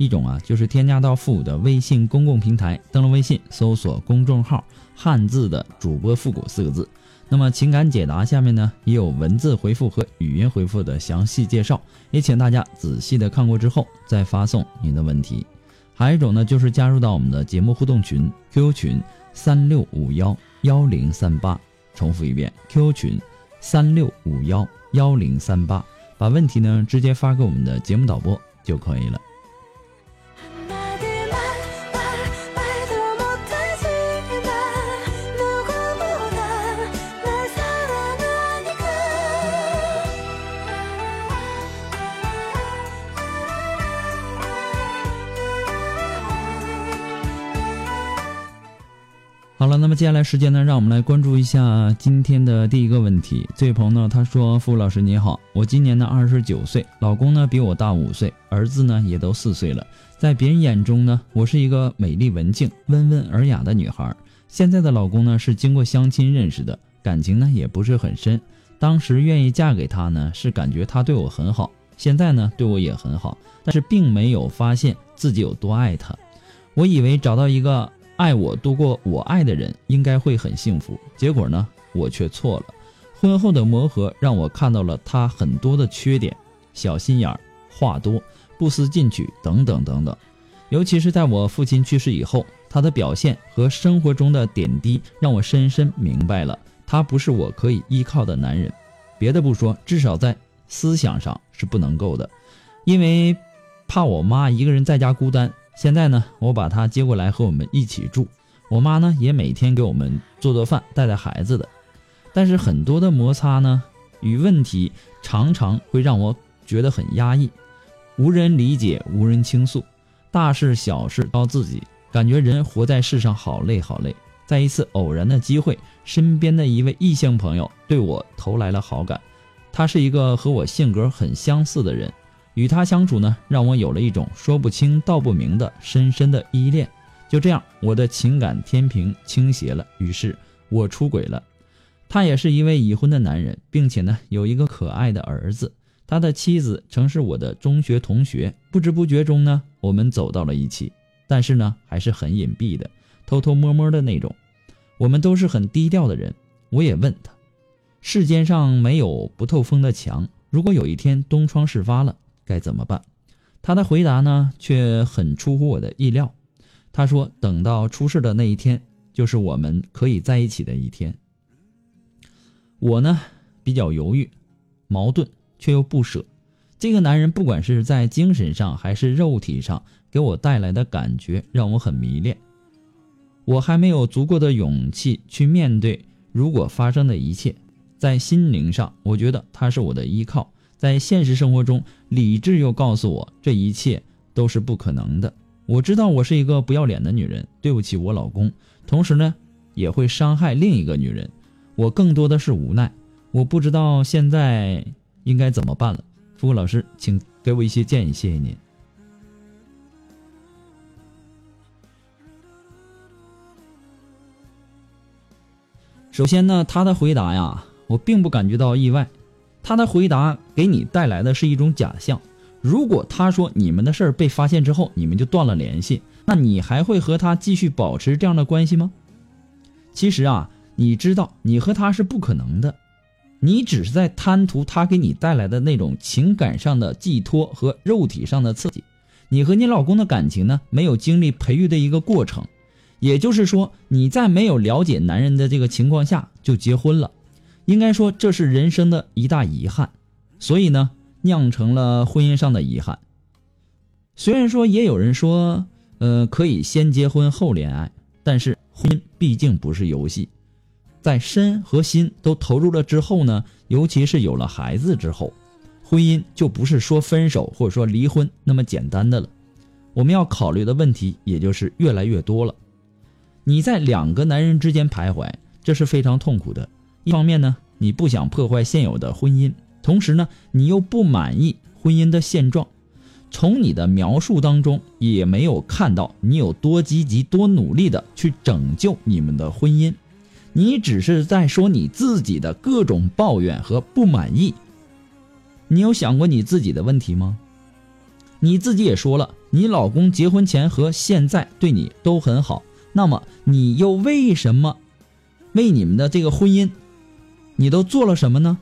一种啊就是添加到复古的微信公共平台，登录微信搜索公众号“汉字的主播复古”四个字。那么情感解答下面呢也有文字回复和语音回复的详细介绍，也请大家仔细的看过之后再发送您的问题。还有一种呢就是加入到我们的节目互动群 QQ 群三六五幺幺零三八，重复一遍 QQ 群三六五幺幺零三八，把问题呢直接发给我们的节目导播就可以了。好了，那么接下来时间呢，让我们来关注一下今天的第一个问题。这位朋友呢，他说：“付老师你好，我今年呢二十九岁，老公呢比我大五岁，儿子呢也都四岁了。在别人眼中呢，我是一个美丽文静、温文尔雅的女孩。现在的老公呢是经过相亲认识的，感情呢也不是很深。当时愿意嫁给他呢，是感觉他对我很好，现在呢对我也很好，但是并没有发现自己有多爱他。我以为找到一个。”爱我多过我爱的人应该会很幸福，结果呢，我却错了。婚后的磨合让我看到了他很多的缺点，小心眼儿、话多、不思进取等等等等。尤其是在我父亲去世以后，他的表现和生活中的点滴让我深深明白了，他不是我可以依靠的男人。别的不说，至少在思想上是不能够的，因为怕我妈一个人在家孤单。现在呢，我把他接过来和我们一起住。我妈呢，也每天给我们做做饭、带带孩子的。但是很多的摩擦呢与问题，常常会让我觉得很压抑，无人理解，无人倾诉，大事小事都自己，感觉人活在世上好累好累。在一次偶然的机会，身边的一位异性朋友对我投来了好感，他是一个和我性格很相似的人。与他相处呢，让我有了一种说不清道不明的深深的依恋。就这样，我的情感天平倾斜了，于是我出轨了。他也是一位已婚的男人，并且呢有一个可爱的儿子。他的妻子曾是我的中学同学，不知不觉中呢，我们走到了一起。但是呢，还是很隐蔽的，偷偷摸摸的那种。我们都是很低调的人。我也问他，世间上没有不透风的墙，如果有一天东窗事发了。该怎么办？他的回答呢，却很出乎我的意料。他说：“等到出事的那一天，就是我们可以在一起的一天。”我呢，比较犹豫、矛盾，却又不舍。这个男人，不管是在精神上还是肉体上，给我带来的感觉让我很迷恋。我还没有足够的勇气去面对如果发生的一切。在心灵上，我觉得他是我的依靠。在现实生活中，理智又告诉我这一切都是不可能的。我知道我是一个不要脸的女人，对不起我老公，同时呢，也会伤害另一个女人。我更多的是无奈，我不知道现在应该怎么办了。付老师，请给我一些建议，谢谢您。首先呢，他的回答呀，我并不感觉到意外。他的回答给你带来的是一种假象。如果他说你们的事儿被发现之后，你们就断了联系，那你还会和他继续保持这样的关系吗？其实啊，你知道你和他是不可能的，你只是在贪图他给你带来的那种情感上的寄托和肉体上的刺激。你和你老公的感情呢，没有经历培育的一个过程，也就是说，你在没有了解男人的这个情况下就结婚了，应该说这是人生的一大遗憾，所以呢，酿成了婚姻上的遗憾。虽然说也有人说，呃，可以先结婚后恋爱，但是婚姻毕竟不是游戏，在身和心都投入了之后呢，尤其是有了孩子之后，婚姻就不是说分手或者说离婚那么简单的了，我们要考虑的问题也就是越来越多了。你在两个男人之间徘徊，这是非常痛苦的。一方面呢，你不想破坏现有的婚姻，同时呢，你又不满意婚姻的现状。从你的描述当中，也没有看到你有多积极、多努力的去拯救你们的婚姻。你只是在说你自己的各种抱怨和不满意。你有想过你自己的问题吗？你自己也说了，你老公结婚前和现在对你都很好。那么你又为什么为你们的这个婚姻，你都做了什么呢？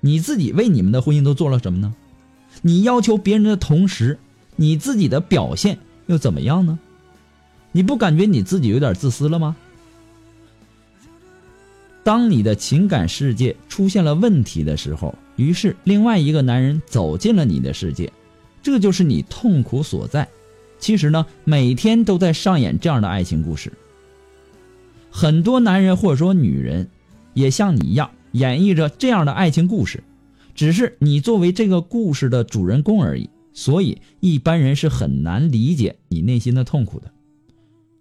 你自己为你们的婚姻都做了什么呢？你要求别人的同时，你自己的表现又怎么样呢？你不感觉你自己有点自私了吗？当你的情感世界出现了问题的时候，于是另外一个男人走进了你的世界，这就是你痛苦所在。其实呢，每天都在上演这样的爱情故事。很多男人或者说女人，也像你一样演绎着这样的爱情故事，只是你作为这个故事的主人公而已。所以一般人是很难理解你内心的痛苦的。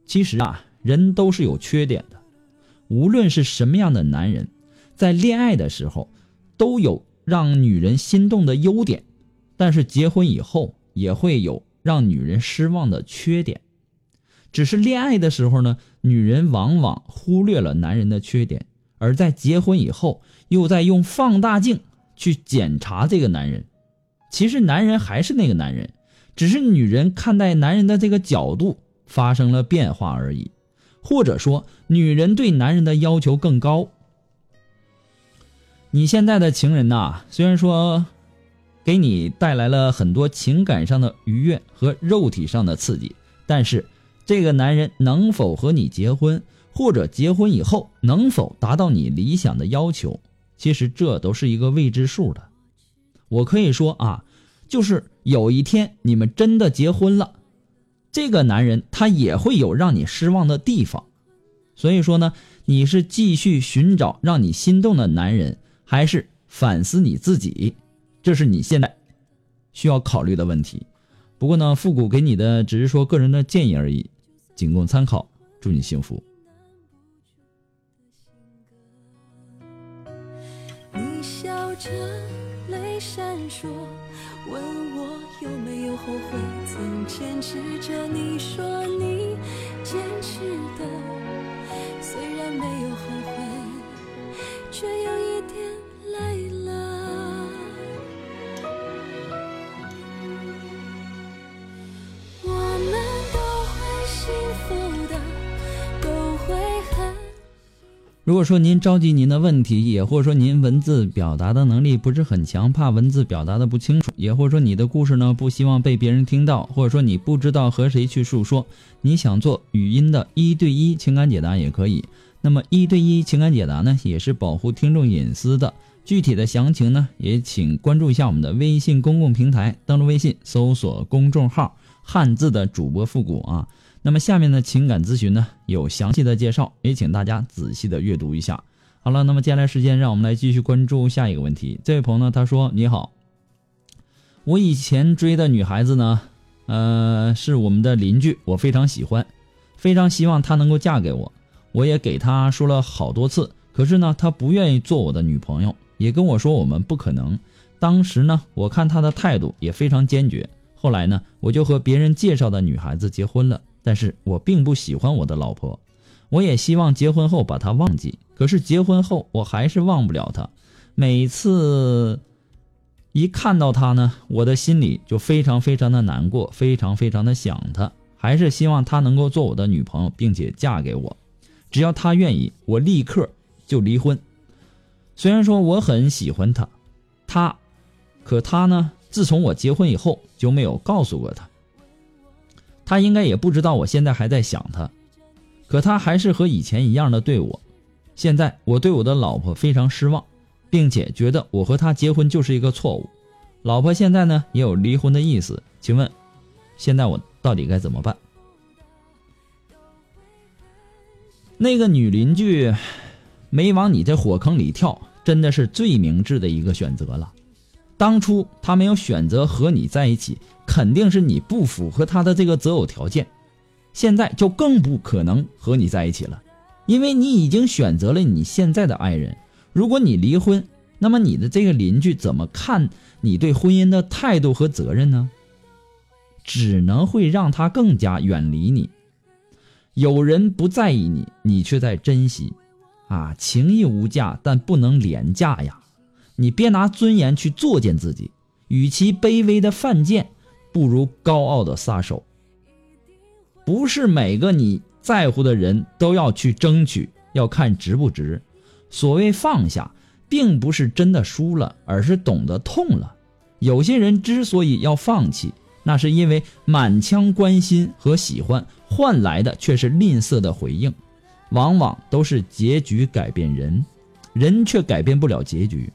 其实啊，人都是有缺点的，无论是什么样的男人，在恋爱的时候都有让女人心动的优点，但是结婚以后也会有。让女人失望的缺点，只是恋爱的时候呢，女人往往忽略了男人的缺点，而在结婚以后，又在用放大镜去检查这个男人。其实男人还是那个男人，只是女人看待男人的这个角度发生了变化而已，或者说，女人对男人的要求更高。你现在的情人呐，虽然说。给你带来了很多情感上的愉悦和肉体上的刺激，但是这个男人能否和你结婚，或者结婚以后能否达到你理想的要求，其实这都是一个未知数的。我可以说啊，就是有一天你们真的结婚了，这个男人他也会有让你失望的地方。所以说呢，你是继续寻找让你心动的男人，还是反思你自己？这是你现在需要考虑的问题。不过呢，复古给你的只是说个人的建议而已，仅供参考。祝你幸福。着泪闪烁，问我有没有后悔，曾坚持着你说你坚持的，虽然没有后悔，却有如果说您着急您的问题，也或者说您文字表达的能力不是很强，怕文字表达的不清楚，也或者说你的故事呢不希望被别人听到，或者说你不知道和谁去诉说，你想做语音的一对一情感解答也可以。那么一对一情感解答呢，也是保护听众隐私的。具体的详情呢，也请关注一下我们的微信公共平台，登录微信搜索公众号“汉字的主播复古”啊。那么下面的情感咨询呢，有详细的介绍，也请大家仔细的阅读一下。好了，那么接下来时间，让我们来继续关注下一个问题。这位朋友呢，他说：“你好，我以前追的女孩子呢，呃，是我们的邻居，我非常喜欢，非常希望她能够嫁给我。我也给她说了好多次，可是呢，她不愿意做我的女朋友，也跟我说我们不可能。当时呢，我看她的态度也非常坚决。后来呢，我就和别人介绍的女孩子结婚了。”但是我并不喜欢我的老婆，我也希望结婚后把她忘记。可是结婚后我还是忘不了她，每次一看到她呢，我的心里就非常非常的难过，非常非常的想她。还是希望她能够做我的女朋友，并且嫁给我。只要她愿意，我立刻就离婚。虽然说我很喜欢她，她，可她呢，自从我结婚以后就没有告诉过她。他应该也不知道我现在还在想他，可他还是和以前一样的对我。现在我对我的老婆非常失望，并且觉得我和他结婚就是一个错误。老婆现在呢也有离婚的意思，请问，现在我到底该怎么办？那个女邻居没往你这火坑里跳，真的是最明智的一个选择了。当初他没有选择和你在一起，肯定是你不符合他的这个择偶条件。现在就更不可能和你在一起了，因为你已经选择了你现在的爱人。如果你离婚，那么你的这个邻居怎么看你对婚姻的态度和责任呢？只能会让他更加远离你。有人不在意你，你却在珍惜，啊，情义无价，但不能廉价呀！你别拿尊严去作践自己，与其卑微的犯贱，不如高傲的撒手。不是每个你在乎的人都要去争取，要看值不值。所谓放下，并不是真的输了，而是懂得痛了。有些人之所以要放弃。那是因为满腔关心和喜欢换来的却是吝啬的回应，往往都是结局改变人，人却改变不了结局。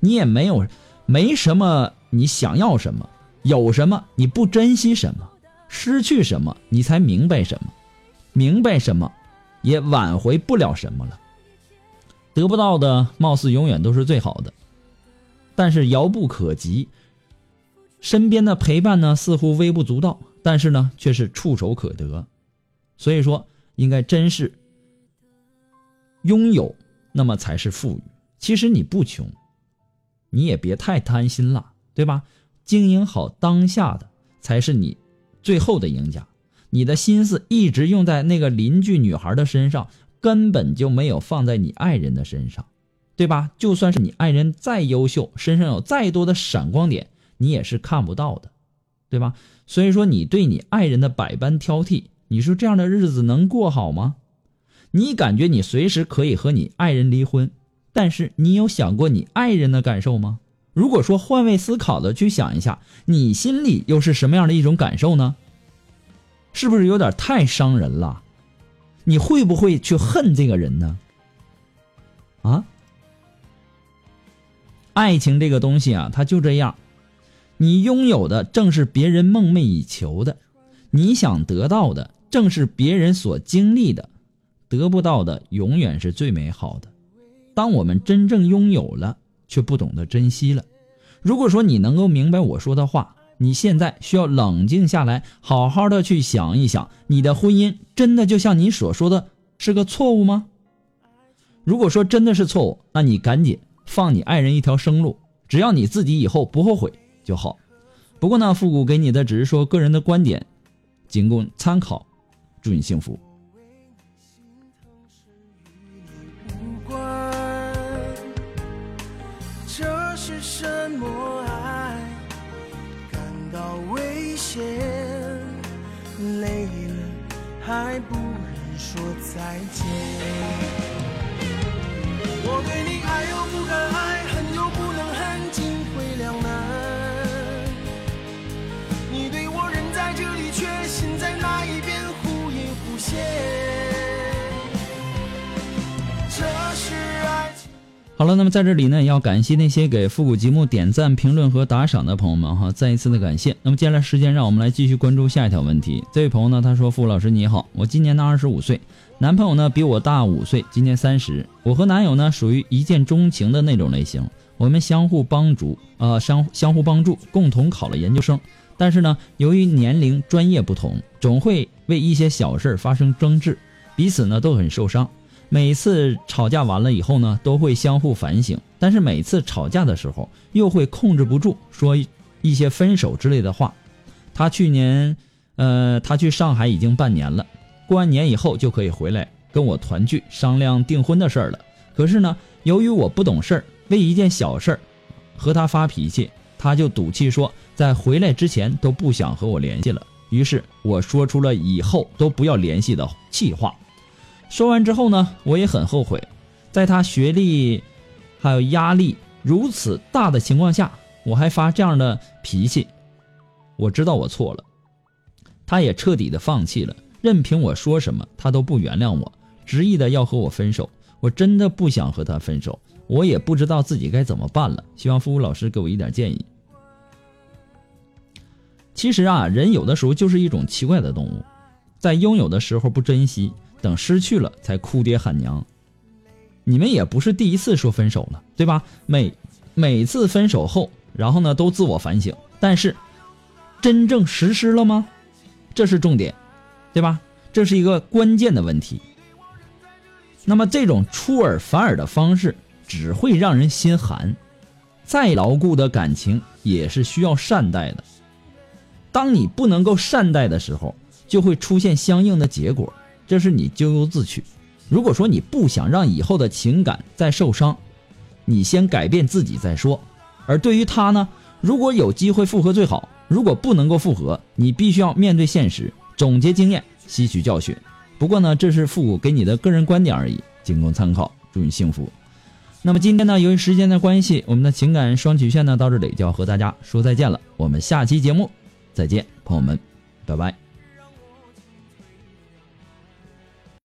你也没有，没什么你想要什么，有什么你不珍惜什么，失去什么你才明白什么，明白什么，也挽回不了什么了。得不到的貌似永远都是最好的，但是遥不可及。身边的陪伴呢，似乎微不足道，但是呢，却是触手可得。所以说，应该珍视拥有，那么才是富裕。其实你不穷，你也别太贪心了，对吧？经营好当下的，才是你最后的赢家。你的心思一直用在那个邻居女孩的身上，根本就没有放在你爱人的身上，对吧？就算是你爱人再优秀，身上有再多的闪光点。你也是看不到的，对吧？所以说，你对你爱人的百般挑剔，你说这样的日子能过好吗？你感觉你随时可以和你爱人离婚，但是你有想过你爱人的感受吗？如果说换位思考的去想一下，你心里又是什么样的一种感受呢？是不是有点太伤人了？你会不会去恨这个人呢？啊？爱情这个东西啊，它就这样。你拥有的正是别人梦寐以求的，你想得到的正是别人所经历的，得不到的永远是最美好的。当我们真正拥有了，却不懂得珍惜了。如果说你能够明白我说的话，你现在需要冷静下来，好好的去想一想，你的婚姻真的就像你所说的是个错误吗？如果说真的是错误，那你赶紧放你爱人一条生路，只要你自己以后不后悔。就好，不过呢，复古给你的只是说个人的观点，仅供参考。祝你幸福。是什么爱？感到危险，累了还不忍说再见。好了，那么在这里呢，也要感谢那些给复古节目点赞、评论和打赏的朋友们哈，再一次的感谢。那么接下来时间，让我们来继续关注下一条问题。这位朋友呢，他说：“付老师你好，我今年呢二十五岁，男朋友呢比我大五岁，今年三十。我和男友呢属于一见钟情的那种类型，我们相互帮助，呃相相互帮助，共同考了研究生。但是呢，由于年龄、专业不同，总会为一些小事发生争执，彼此呢都很受伤。”每次吵架完了以后呢，都会相互反省，但是每次吵架的时候又会控制不住说一些分手之类的话。他去年，呃，他去上海已经半年了，过完年以后就可以回来跟我团聚，商量订婚的事儿了。可是呢，由于我不懂事儿，为一件小事儿和他发脾气，他就赌气说在回来之前都不想和我联系了。于是我说出了以后都不要联系的气话。说完之后呢，我也很后悔，在他学历还有压力如此大的情况下，我还发这样的脾气。我知道我错了，他也彻底的放弃了，任凭我说什么，他都不原谅我，执意的要和我分手。我真的不想和他分手，我也不知道自己该怎么办了。希望付付老师给我一点建议。其实啊，人有的时候就是一种奇怪的动物，在拥有的时候不珍惜，等失去了才哭爹喊娘。你们也不是第一次说分手了，对吧？每每次分手后，然后呢都自我反省，但是真正实施了吗？这是重点，对吧？这是一个关键的问题。那么这种出尔反尔的方式只会让人心寒，再牢固的感情也是需要善待的。当你不能够善待的时候，就会出现相应的结果，这是你咎由自取。如果说你不想让以后的情感再受伤，你先改变自己再说。而对于他呢，如果有机会复合最好，如果不能够复合，你必须要面对现实，总结经验，吸取教训。不过呢，这是复古给你的个人观点而已，仅供参考。祝你幸福。那么今天呢，由于时间的关系，我们的情感双曲线呢到这里就要和大家说再见了。我们下期节目再见，朋友们，拜拜。